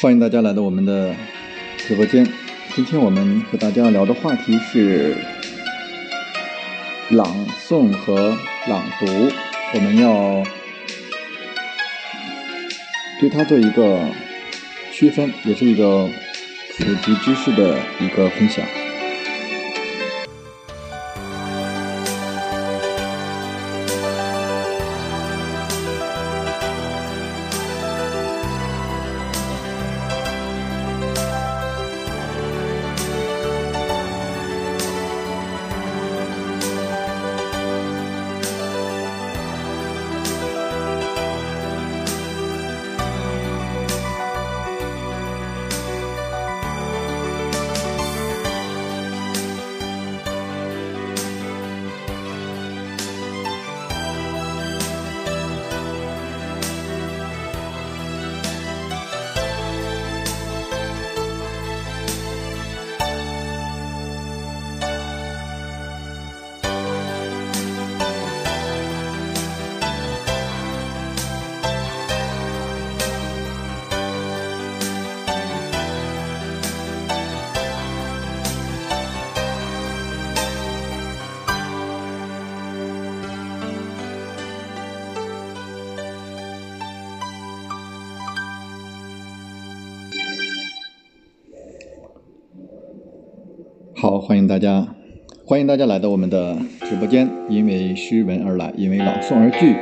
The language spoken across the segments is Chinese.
欢迎大家来到我们的直播间。今天我们和大家聊的话题是朗诵和朗读，我们要对它做一个区分，也是一个普及知识的一个分享。好，欢迎大家，欢迎大家来到我们的直播间。因为诗文而来，因为朗诵而聚。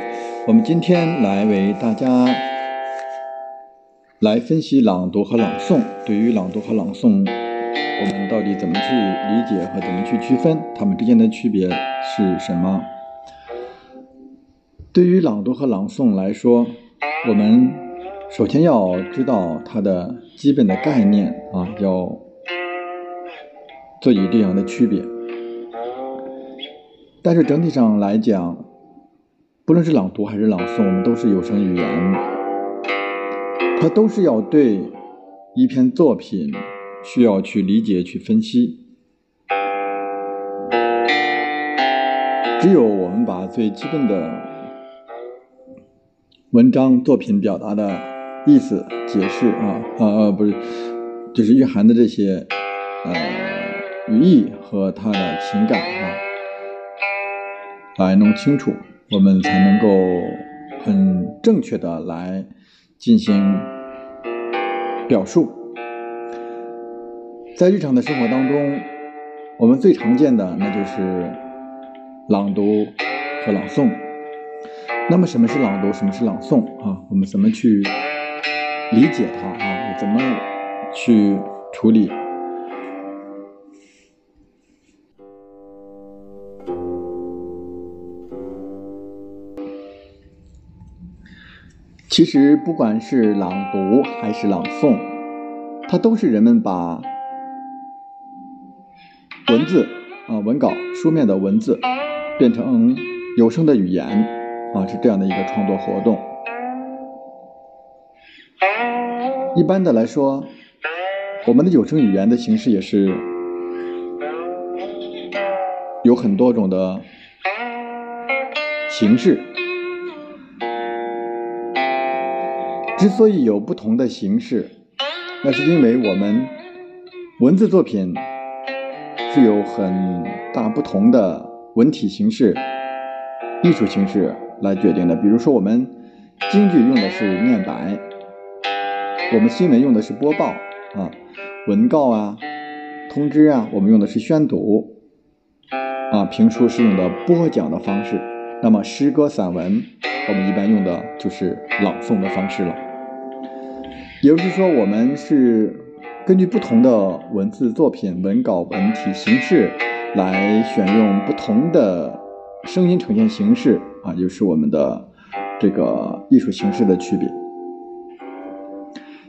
我们今天来为大家来分析朗读和朗诵。对于朗读和朗诵，我们到底怎么去理解和怎么去区分它们之间的区别是什么？对于朗读和朗诵来说，我们首先要知道它的基本的概念啊，要。做以这样的区别，但是整体上来讲，不论是朗读还是朗诵，我们都是有声语言，它都是要对一篇作品需要去理解、去分析。只有我们把最基本的文章作品表达的意思解释啊啊啊，不是，就是蕴含的这些呃。语义和他的情感啊，来弄清楚，我们才能够很正确的来进行表述。在日常的生活当中，我们最常见的那就是朗读和朗诵。那么，什么是朗读？什么是朗诵啊？我们怎么去理解它啊？怎么去处理？其实，不管是朗读还是朗诵，它都是人们把文字啊、文稿、书面的文字变成有声的语言啊，是这样的一个创作活动。一般的来说，我们的有声语言的形式也是有很多种的形式。之所以有不同的形式，那是因为我们文字作品是有很大不同的文体形式、艺术形式来决定的。比如说，我们京剧用的是念白，我们新闻用的是播报啊，文告啊、通知啊，我们用的是宣读啊，评书是用的播讲的方式。那么诗歌、散文，我们一般用的就是朗诵的方式了。也就是说，我们是根据不同的文字作品、文稿、文体形式来选用不同的声音呈现形式啊，就是我们的这个艺术形式的区别。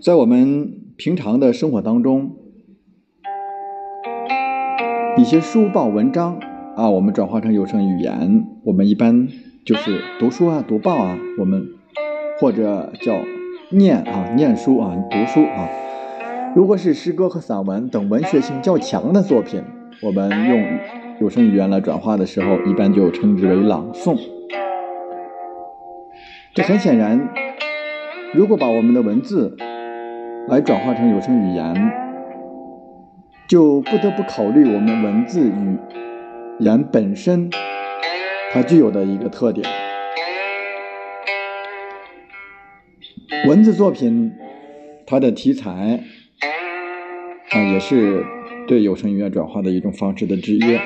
在我们平常的生活当中，一些书报文章啊，我们转化成有声语言，我们一般就是读书啊、读报啊，我们或者叫。念啊，念书啊，读书啊。如果是诗歌和散文等文学性较强的作品，我们用有声语言来转化的时候，一般就称之为朗诵。这很显然，如果把我们的文字来转化成有声语言，就不得不考虑我们文字语言本身它具有的一个特点。文字作品它的题材啊，也是对有声音乐转化的一种方式的制约。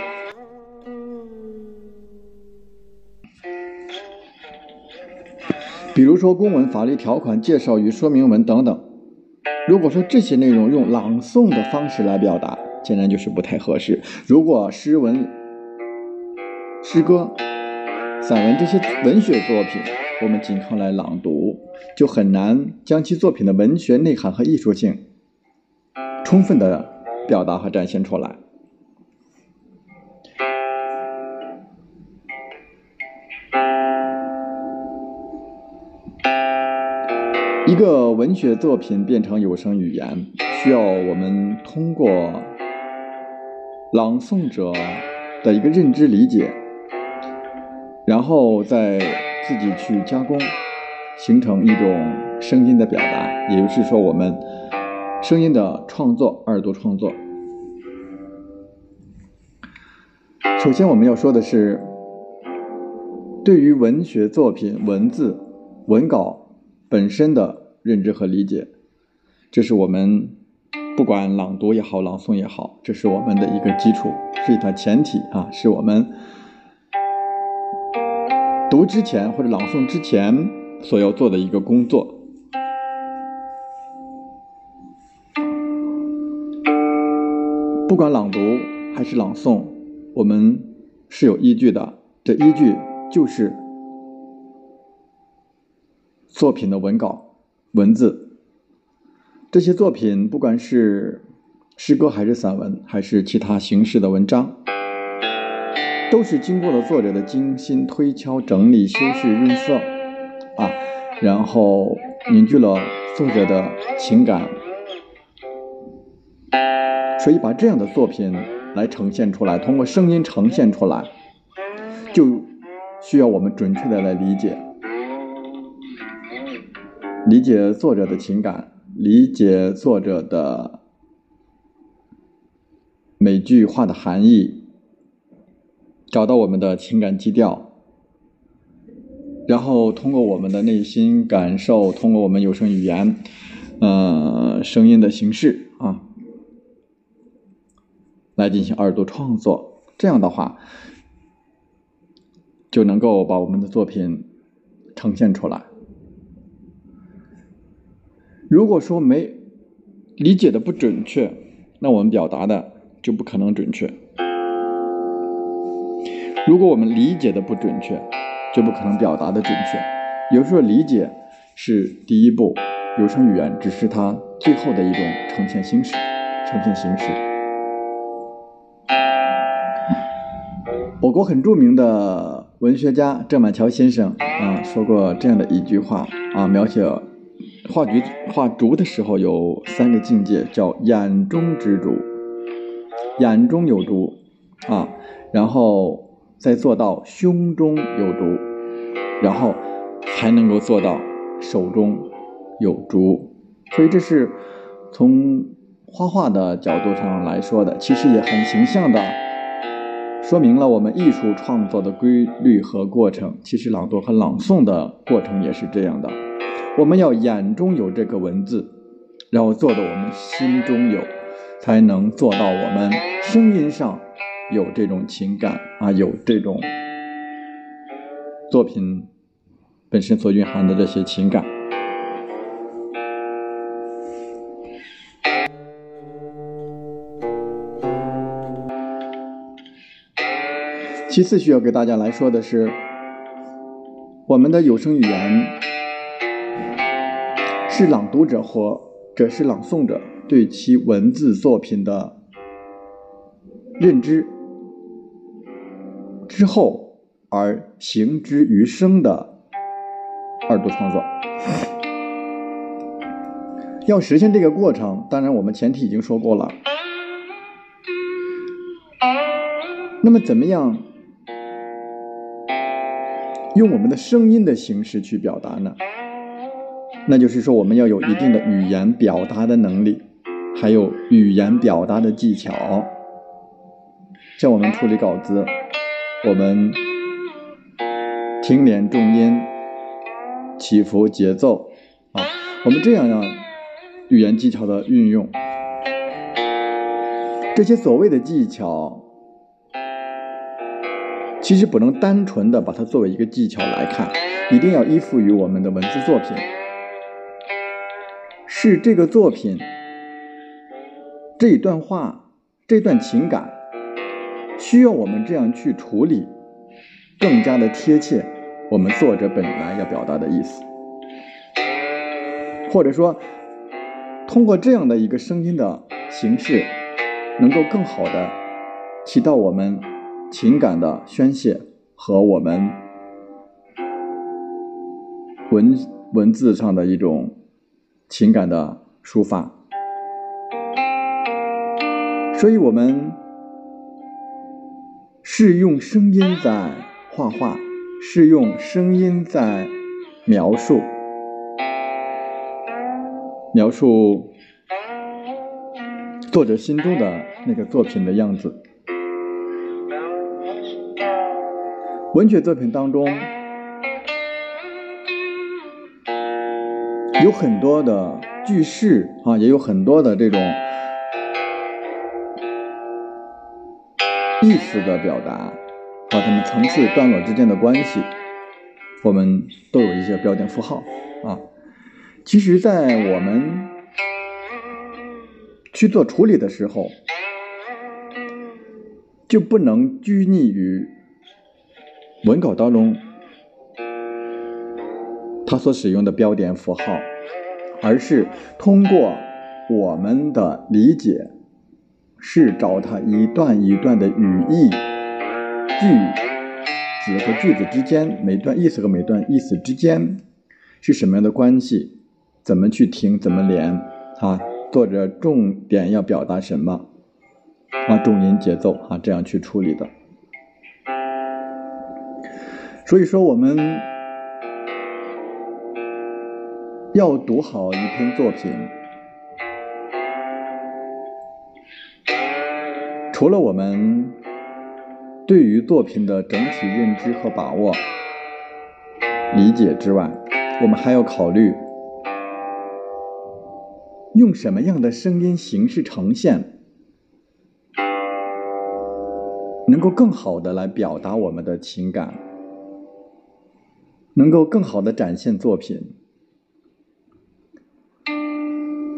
比如说公文、法律条款、介绍与说明文等等。如果说这些内容用朗诵的方式来表达，显然就是不太合适。如果诗文、诗歌、散文这些文学作品，我们仅靠来朗读，就很难将其作品的文学内涵和艺术性充分的表达和展现出来。一个文学作品变成有声语言，需要我们通过朗诵者的一个认知理解，然后再自己去加工，形成一种声音的表达，也就是说，我们声音的创作、耳朵创作。首先，我们要说的是，对于文学作品文字文稿。本身的认知和理解，这是我们不管朗读也好，朗诵也好，这是我们的一个基础，是一条前提啊，是我们之前或者朗诵之前所要做的一个工作。不管朗读还是朗诵，我们是有依据的，这依据就是。作品的文稿、文字，这些作品不管是诗歌还是散文，还是其他形式的文章，都是经过了作者的精心推敲、整理、修饰、润色，啊，然后凝聚了作者的情感，所以把这样的作品来呈现出来，通过声音呈现出来，就需要我们准确的来理解。理解作者的情感，理解作者的每句话的含义，找到我们的情感基调，然后通过我们的内心感受，通过我们有声语言，呃，声音的形式啊，来进行耳朵创作。这样的话，就能够把我们的作品呈现出来。如果说没理解的不准确，那我们表达的就不可能准确。如果我们理解的不准确，就不可能表达的准确。有时候理解是第一步，有声语言只是它最后的一种呈现形式。呈现形式。我国很著名的文学家郑板桥先生啊说过这样的一句话啊，描写。画菊画竹的时候有三个境界，叫眼中之竹，眼中有竹啊，然后再做到胸中有竹，然后才能够做到手中有竹。所以这是从画画的角度上来说的，其实也很形象的说明了我们艺术创作的规律和过程。其实朗读和朗诵的过程也是这样的。我们要眼中有这个文字，然后做到我们心中有，才能做到我们声音上有这种情感啊，有这种作品本身所蕴含的这些情感。其次需要给大家来说的是，我们的有声语言。是朗读者或者是朗诵者对其文字作品的认知之后而行之于生的二度创作。要实现这个过程，当然我们前提已经说过了。那么，怎么样用我们的声音的形式去表达呢？那就是说我们要有一定的语言表达的能力，还有语言表达的技巧。像我们处理稿子，我们停连重音、起伏节奏啊，我们这样让语言技巧的运用，这些所谓的技巧。其实不能单纯的把它作为一个技巧来看，一定要依附于我们的文字作品，是这个作品这一段话、这段情感需要我们这样去处理，更加的贴切我们作者本来要表达的意思，或者说通过这样的一个声音的形式，能够更好的起到我们。情感的宣泄和我们文文字上的一种情感的抒发，所以我们是用声音在画画，是用声音在描述描述作者心中的那个作品的样子。文学作品当中有很多的句式啊，也有很多的这种意思的表达和它们层次段落之间的关系，我们都有一些标点符号啊。其实，在我们去做处理的时候，就不能拘泥于。文稿当中，他所使用的标点符号，而是通过我们的理解，是找它一段一段的语义，句子和句子之间，每段意思和每段意思之间是什么样的关系，怎么去听，怎么连啊？作者重点要表达什么啊？重音节奏啊，这样去处理的。所以说，我们要读好一篇作品，除了我们对于作品的整体认知和把握、理解之外，我们还要考虑用什么样的声音形式呈现，能够更好的来表达我们的情感。能够更好的展现作品，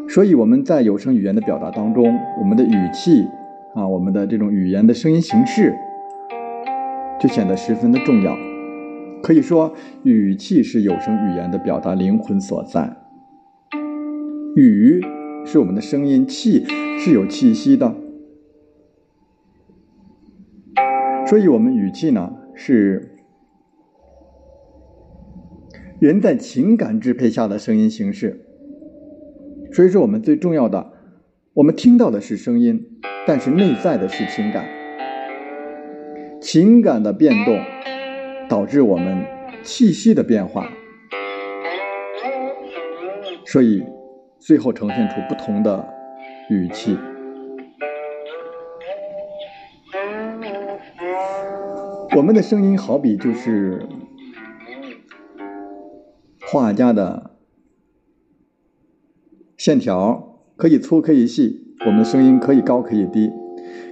所以我们在有声语言的表达当中，我们的语气啊，我们的这种语言的声音形式，就显得十分的重要。可以说，语气是有声语言的表达灵魂所在。语是我们的声音，气是有气息的，所以我们语气呢是。人在情感支配下的声音形式，所以说我们最重要的，我们听到的是声音，但是内在的是情感，情感的变动导致我们气息的变化，所以最后呈现出不同的语气。我们的声音好比就是。画家的线条可以粗可以细，我们的声音可以高可以低，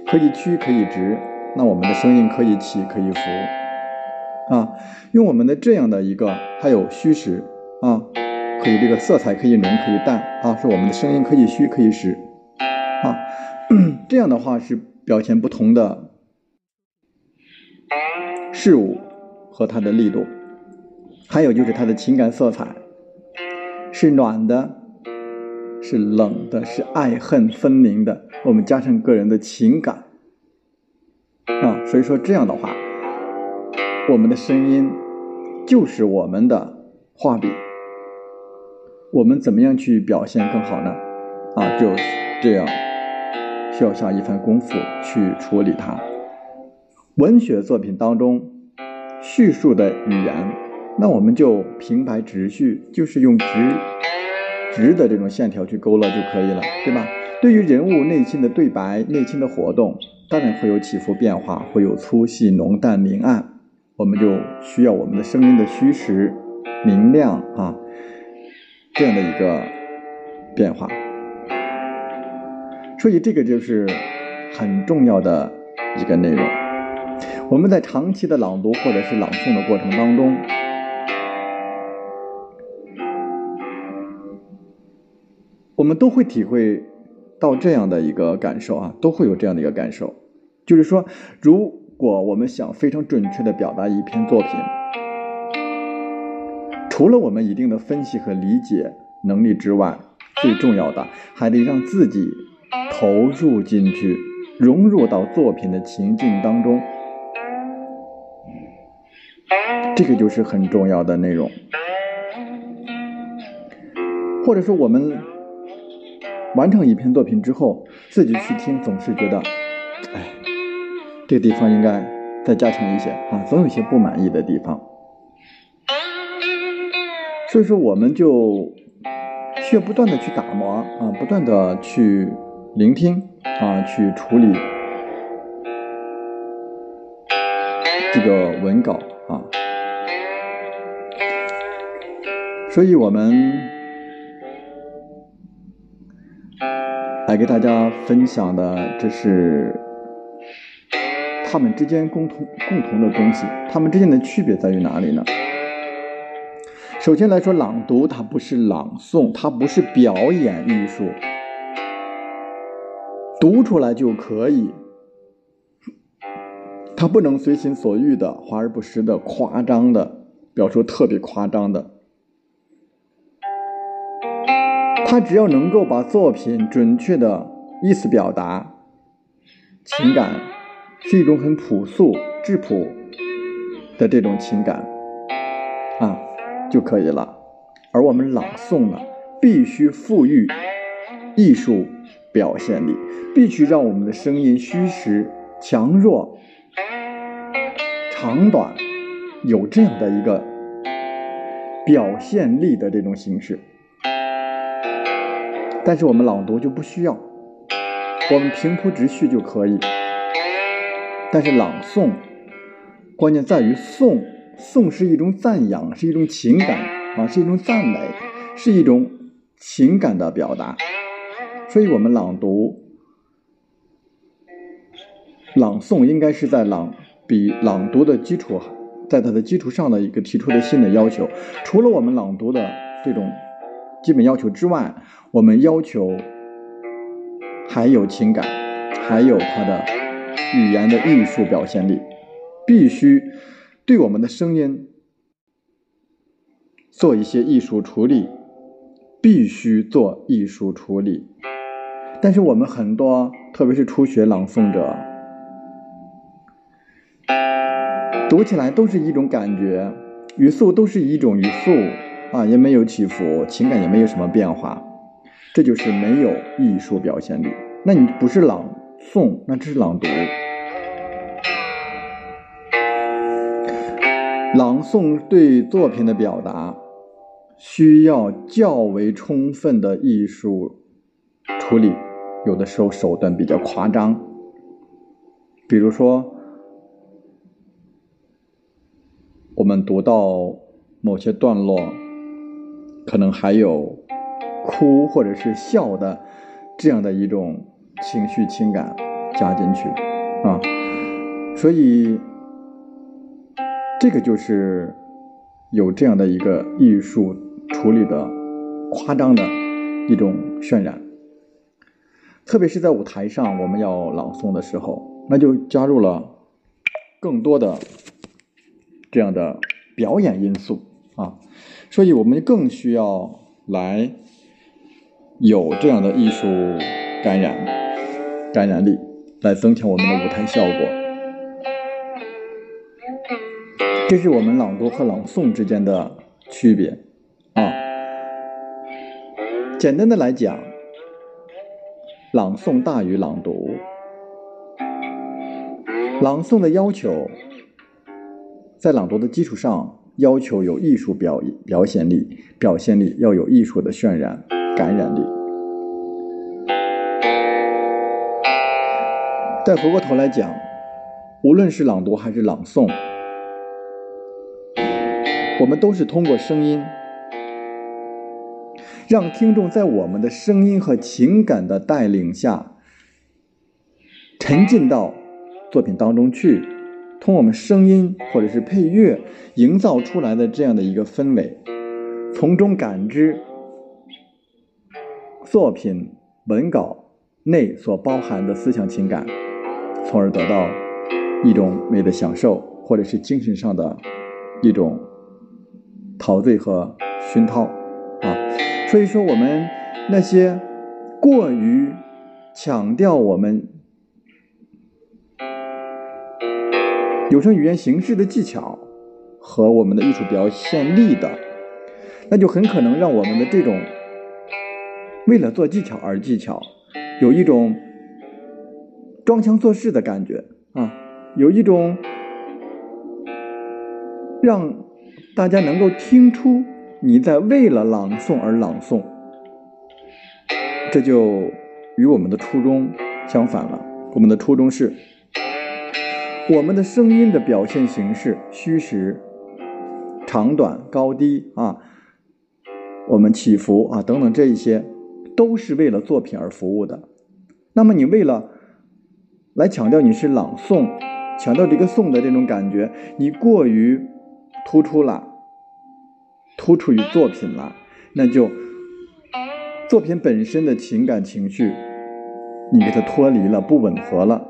可以曲可以直，那我们的声音可以起可以伏，啊，用我们的这样的一个，还有虚实啊，可以这个色彩可以浓可以淡啊，是我们的声音可以虚可以实，啊，这样的话是表现不同的事物和它的力度。还有就是它的情感色彩，是暖的，是冷的，是爱恨分明的。我们加上个人的情感，啊，所以说这样的话，我们的声音就是我们的画笔。我们怎么样去表现更好呢？啊，就这样，需要下一番功夫去处理它。文学作品当中叙述的语言。那我们就平白直叙，就是用直直的这种线条去勾勒就可以了，对吧？对于人物内心的对白、内心的活动，当然会有起伏变化，会有粗细、浓淡、明暗，我们就需要我们的声音的虚实、明亮啊这样的一个变化。所以这个就是很重要的一个内容。我们在长期的朗读或者是朗诵的过程当中。我们都会体会到这样的一个感受啊，都会有这样的一个感受，就是说，如果我们想非常准确的表达一篇作品，除了我们一定的分析和理解能力之外，最重要的还得让自己投入进去，融入到作品的情境当中，这个就是很重要的内容，或者说我们。完成一篇作品之后，自己去听，总是觉得，哎，这个地方应该再加强一些啊，总有些不满意的地方。所以说，我们就需要不断的去打磨啊，不断的去聆听啊，去处理这个文稿啊。所以我们。给大家分享的，这是他们之间共同共同的东西。他们之间的区别在于哪里呢？首先来说，朗读它不是朗诵，它不是表演艺术，读出来就可以，它不能随心所欲的、华而不实的、夸张的表述特别夸张的。他只要能够把作品准确的意思表达，情感是一种很朴素质朴的这种情感啊就可以了。而我们朗诵呢，必须赋予艺术表现力，必须让我们的声音虚实、强弱、长短有这样的一个表现力的这种形式。但是我们朗读就不需要，我们平铺直叙就可以。但是朗诵，关键在于诵，诵是一种赞扬，是一种情感啊，是一种赞美，是一种情感的表达。所以我们朗读、朗诵应该是在朗比朗读的基础，在它的基础上的一个提出的新的要求。除了我们朗读的这种。基本要求之外，我们要求还有情感，还有它的语言的艺术表现力，必须对我们的声音做一些艺术处理，必须做艺术处理。但是我们很多，特别是初学朗诵者，读起来都是一种感觉，语速都是一种语速。啊，也没有起伏，情感也没有什么变化，这就是没有艺术表现力。那你不是朗诵，那这是朗读。朗诵对作品的表达需要较为充分的艺术处理，有的时候手段比较夸张，比如说我们读到某些段落。可能还有哭或者是笑的这样的一种情绪情感加进去啊，所以这个就是有这样的一个艺术处理的夸张的一种渲染，特别是在舞台上我们要朗诵的时候，那就加入了更多的这样的表演因素啊。所以我们更需要来有这样的艺术感染感染力，来增强我们的舞台效果。这是我们朗读和朗诵之间的区别啊。简单的来讲，朗诵大于朗读。朗诵的要求在朗读的基础上。要求有艺术表表现力，表现力要有艺术的渲染，感染力。再回过头来讲，无论是朗读还是朗诵，我们都是通过声音，让听众在我们的声音和情感的带领下，沉浸到作品当中去，通过我们声音或者是配乐营造出来的这样的一个氛围，从中感知作品文稿内所包含的思想情感。从而得到一种美的享受，或者是精神上的一种陶醉和熏陶啊。所以说，我们那些过于强调我们有声语言形式的技巧和我们的艺术表现力的，那就很可能让我们的这种为了做技巧而技巧，有一种。装腔作势的感觉啊，有一种让大家能够听出你在为了朗诵而朗诵，这就与我们的初衷相反了。我们的初衷是，我们的声音的表现形式、虚实、长短、高低啊，我们起伏啊等等这一些，都是为了作品而服务的。那么你为了。来强调你是朗诵，强调这个诵的这种感觉，你过于突出了，突出于作品了，那就作品本身的情感情绪，你给它脱离了，不吻合了，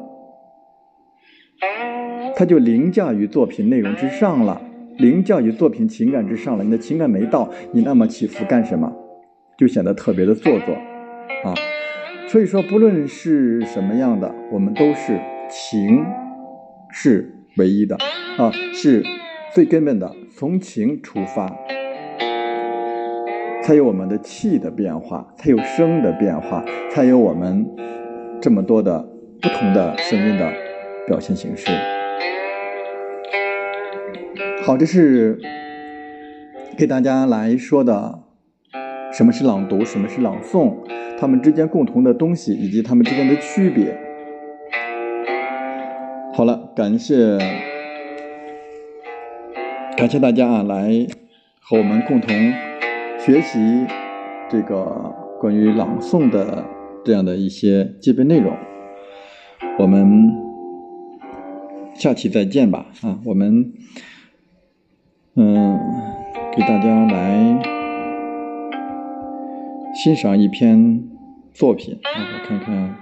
它就凌驾于作品内容之上了，凌驾于作品情感之上了。你的情感没到，你那么起伏干什么？就显得特别的做作啊。所以说，不论是什么样的，我们都是情是唯一的啊，是最根本的，从情出发，才有我们的气的变化，才有声的变化，才有我们这么多的不同的声音的表现形式。好，这是给大家来说的，什么是朗读，什么是朗诵。他们之间共同的东西，以及他们之间的区别。好了，感谢感谢大家啊，来和我们共同学习这个关于朗诵的这样的一些基本内容。我们下期再见吧啊！我们嗯，给大家来。欣赏一篇作品啊，我看看，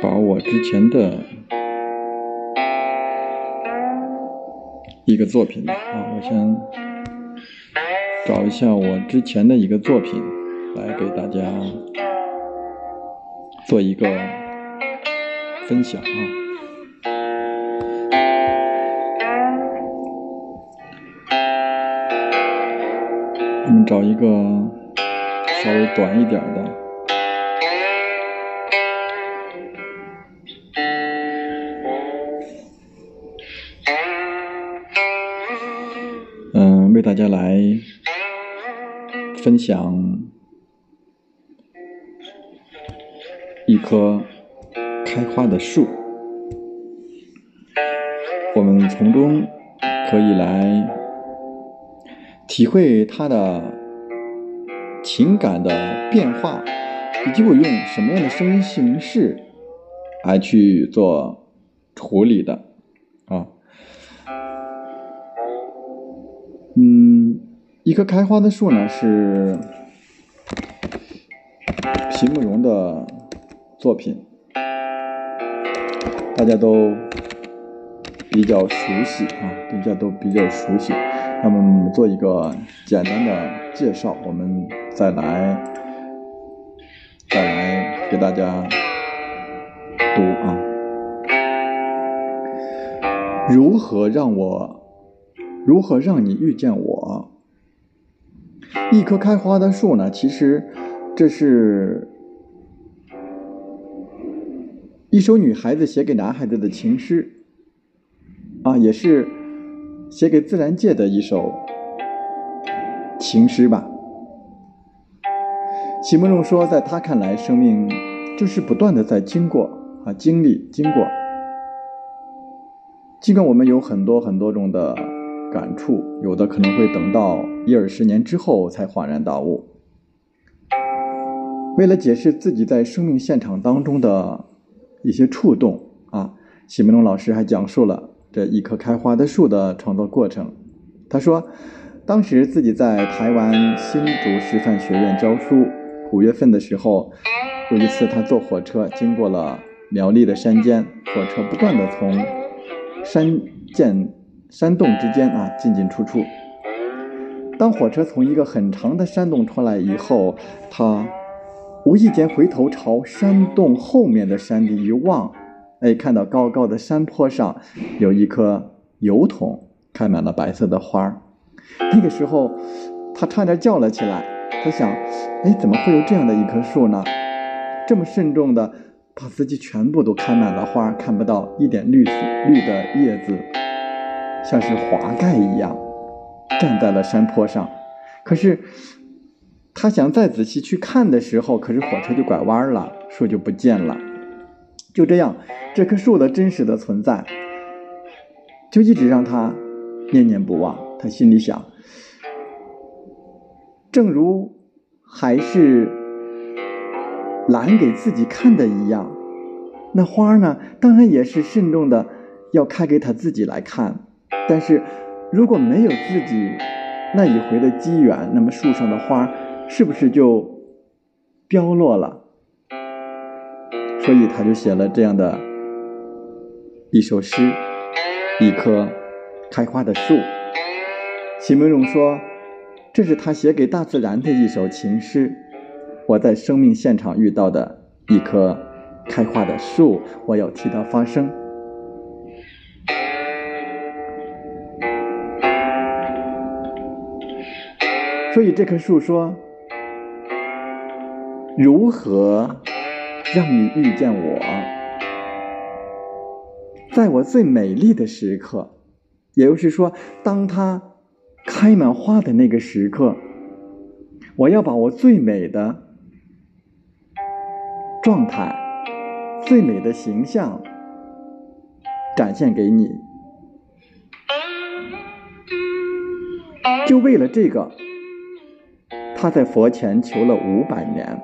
把我之前的一个作品啊，我先找一下我之前的一个作品，来给大家做一个分享啊。我们找一个。稍微短一点的，嗯，为大家来分享一棵开花的树，我们从中可以来体会它的。情感的变化，以及我用什么样的声音形式来去做处理的啊？嗯，一棵开花的树呢是皮慕容的作品，大家都比较熟悉啊，大家都比较熟悉。那么做一个简单的介绍，我们。再来，再来给大家读啊！如何让我，如何让你遇见我？一棵开花的树呢？其实这是一首女孩子写给男孩子的情诗啊，也是写给自然界的一首情诗吧。席慕容说，在他看来，生命就是不断的在经过啊，经历经过。尽管我们有很多很多种的感触，有的可能会等到一二十年之后才恍然大悟。为了解释自己在生命现场当中的一些触动啊，席慕容老师还讲述了这一棵开花的树的创作过程。他说，当时自己在台湾新竹师范学院教书。五月份的时候，有一次他坐火车经过了苗栗的山间，火车不断的从山涧、山洞之间啊进进出出。当火车从一个很长的山洞出来以后，他无意间回头朝山洞后面的山地一望，哎，看到高高的山坡上有一棵油桐，开满了白色的花儿。那个时候，他差点叫了起来。他想，哎，怎么会有这样的一棵树呢？这么慎重的把自己全部都开满了花，看不到一点绿色绿的叶子，像是华盖一样，站在了山坡上。可是他想再仔细去看的时候，可是火车就拐弯了，树就不见了。就这样，这棵树的真实的存在，就一直让他念念不忘。他心里想。正如还是拦给自己看的一样，那花呢？当然也是慎重的，要开给他自己来看。但是如果没有自己那一回的机缘，那么树上的花是不是就凋落了？所以他就写了这样的一首诗：一棵开花的树。席慕容说。这是他写给大自然的一首情诗。我在生命现场遇到的一棵开花的树，我要替它发声。所以这棵树说：“如何让你遇见我？在我最美丽的时刻，也就是说，当他。”开满花的那个时刻，我要把我最美的状态、最美的形象展现给你。就为了这个，他在佛前求了五百年，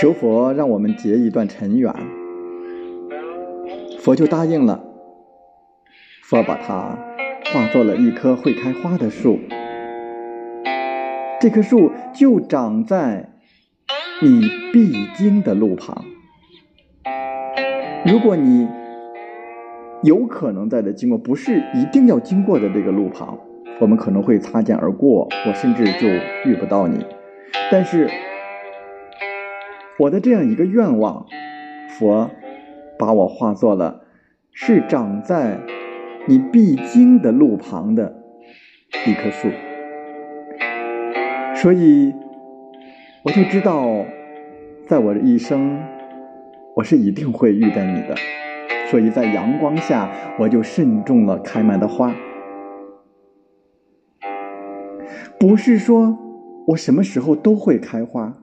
求佛让我们结一段尘缘，佛就答应了。佛把它化作了一棵会开花的树，这棵树就长在你必经的路旁。如果你有可能在这经过，不是一定要经过的这个路旁，我们可能会擦肩而过，我甚至就遇不到你。但是我的这样一个愿望，佛把我化作了，是长在。你必经的路旁的一棵树，所以我就知道，在我的一生，我是一定会遇见你的。所以在阳光下，我就慎重了开满的花。不是说我什么时候都会开花，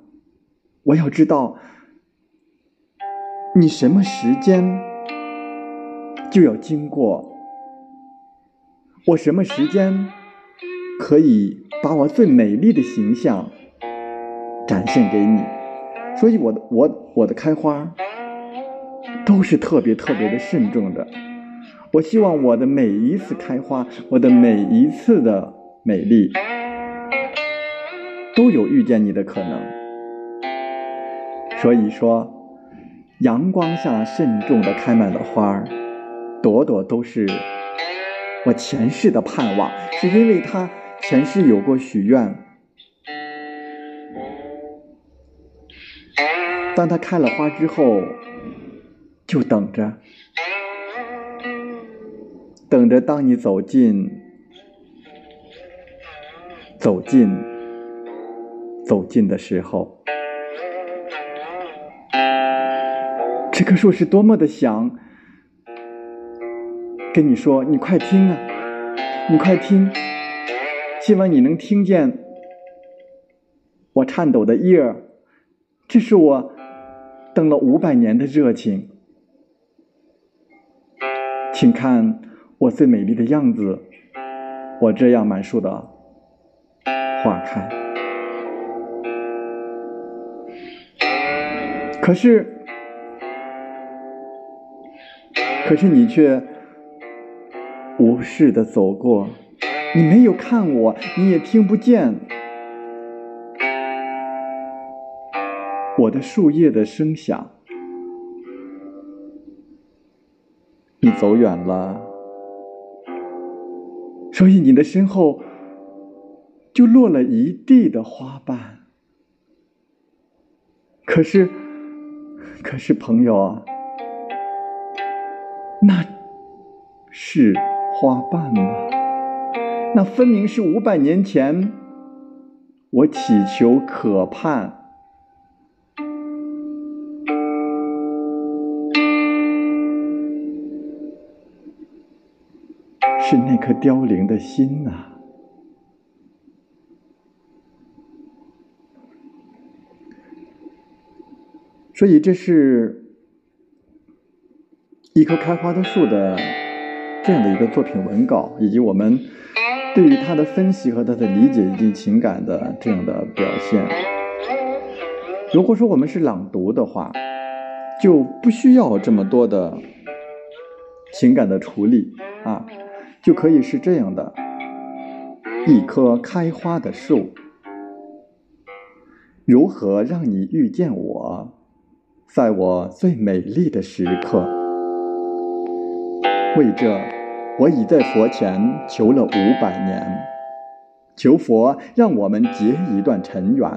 我要知道你什么时间就要经过。我什么时间可以把我最美丽的形象展现给你？所以我的我我的开花都是特别特别的慎重的。我希望我的每一次开花，我的每一次的美丽，都有遇见你的可能。所以说，阳光下慎重的开满了花儿，朵朵都是。我前世的盼望，是因为他前世有过许愿。当他开了花之后，就等着，等着。当你走近，走近，走近的时候，这棵树是多么的响。跟你说，你快听啊，你快听，希望你能听见我颤抖的叶儿，这是我等了五百年的热情。请看我最美丽的样子，我这样满树的花开。可是，可是你却无视的走过，你没有看我，你也听不见我的树叶的声响。你走远了，所以你的身后就落了一地的花瓣。可是，可是朋友啊，那是花瓣吗？那分明是五百年前我祈求渴盼。是那颗凋零的心呐，所以这是一棵开花的树的这样的一个作品文稿，以及我们对于它的分析和它的理解以及情感的这样的表现。如果说我们是朗读的话，就不需要这么多的情感的处理啊。就可以是这样的：一棵开花的树，如何让你遇见我，在我最美丽的时刻？为这，我已在佛前求了五百年，求佛让我们结一段尘缘。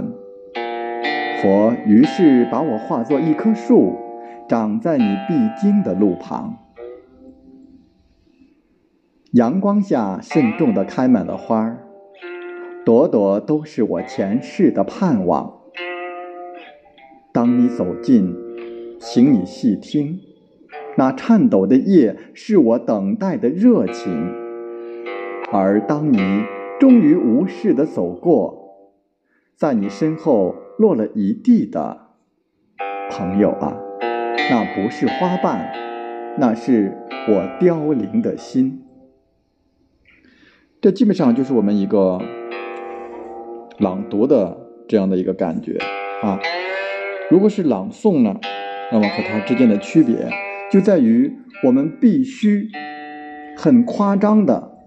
佛于是把我化作一棵树，长在你必经的路旁。阳光下慎重地开满了花，朵朵都是我前世的盼望。当你走近，请你细听，那颤抖的叶是我等待的热情。而当你终于无视的走过，在你身后落了一地的朋友啊，那不是花瓣，那是我凋零的心。这基本上就是我们一个朗读的这样的一个感觉啊。如果是朗诵呢，那么和它之间的区别就在于我们必须很夸张的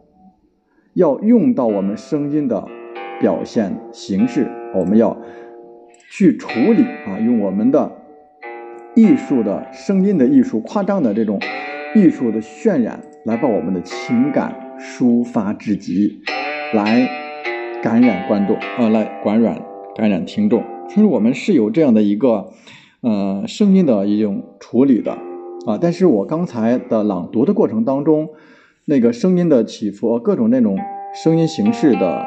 要用到我们声音的表现形式，我们要去处理啊，用我们的艺术的声音的艺术、夸张的这种艺术的渲染来把我们的情感。抒发至极，来感染观众啊，来感染感染听众。所以我们是有这样的一个呃声音的一种处理的啊。但是我刚才的朗读的过程当中，那个声音的起伏，各种那种声音形式的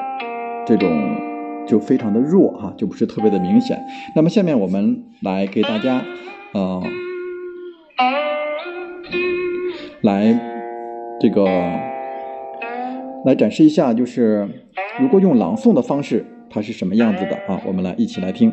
这种就非常的弱哈，就不是特别的明显。那么下面我们来给大家呃来这个。来展示一下，就是如果用朗诵的方式，它是什么样子的啊？我们来一起来听。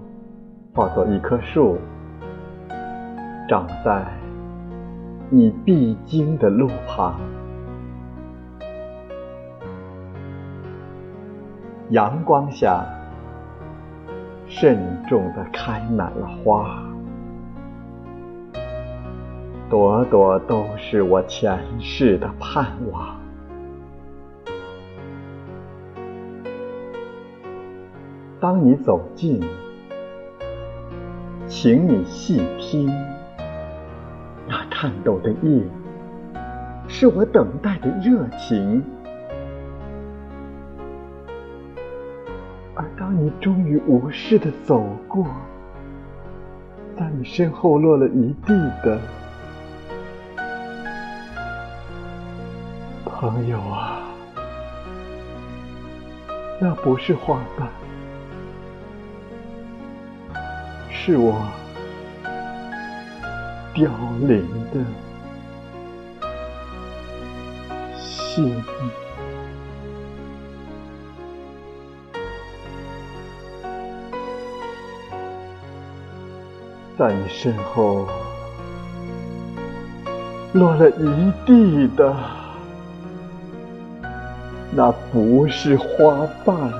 化作一棵树，长在。你必经的路旁，阳光下慎重地开满了花。朵朵都是我前世的盼望。当你走近，请你细听，那颤抖的叶，是我等待的热情。而当你终于无视的走过，在你身后落了一地的朋友啊，那不是花瓣。是我凋零的心，在你身后落了一地的，那不是花瓣，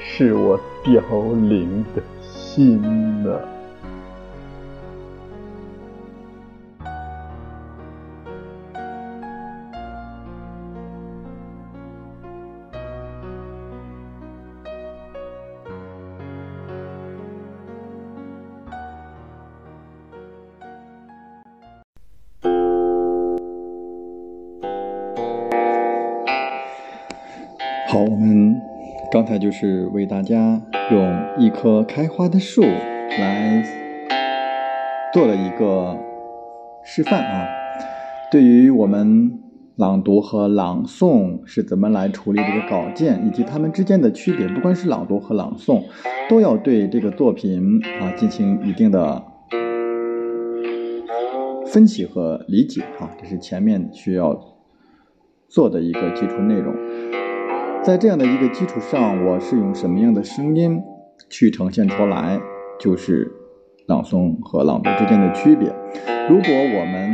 是我。凋零的心呢！好，我们。刚才就是为大家用一棵开花的树来做了一个示范啊。对于我们朗读和朗诵是怎么来处理这个稿件，以及它们之间的区别，不管是朗读和朗诵，都要对这个作品啊进行一定的分析和理解啊，这是前面需要做的一个基础内容。在这样的一个基础上，我是用什么样的声音去呈现出来，就是朗诵和朗读之间的区别。如果我们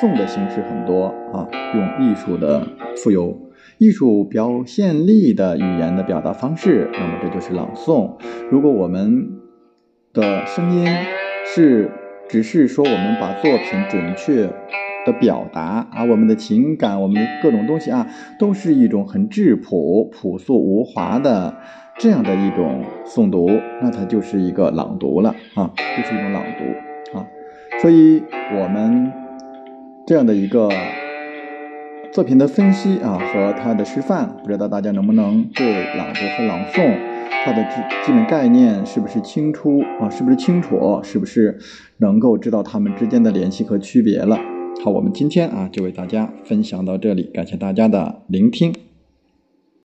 诵的形式很多啊，用艺术的富有艺术表现力的语言的表达方式，那么这就是朗诵。如果我们的声音是只是说我们把作品准确。的表达啊，我们的情感，我们的各种东西啊，都是一种很质朴、朴素无华的这样的一种诵读，那它就是一个朗读了啊，就是一种朗读啊。所以，我们这样的一个作品的分析啊和它的示范，不知道大家能不能对朗读和朗诵它的基基本概念是不是清楚啊？是不是清楚？是不是能够知道它们之间的联系和区别了？好，我们今天啊就为大家分享到这里，感谢大家的聆听。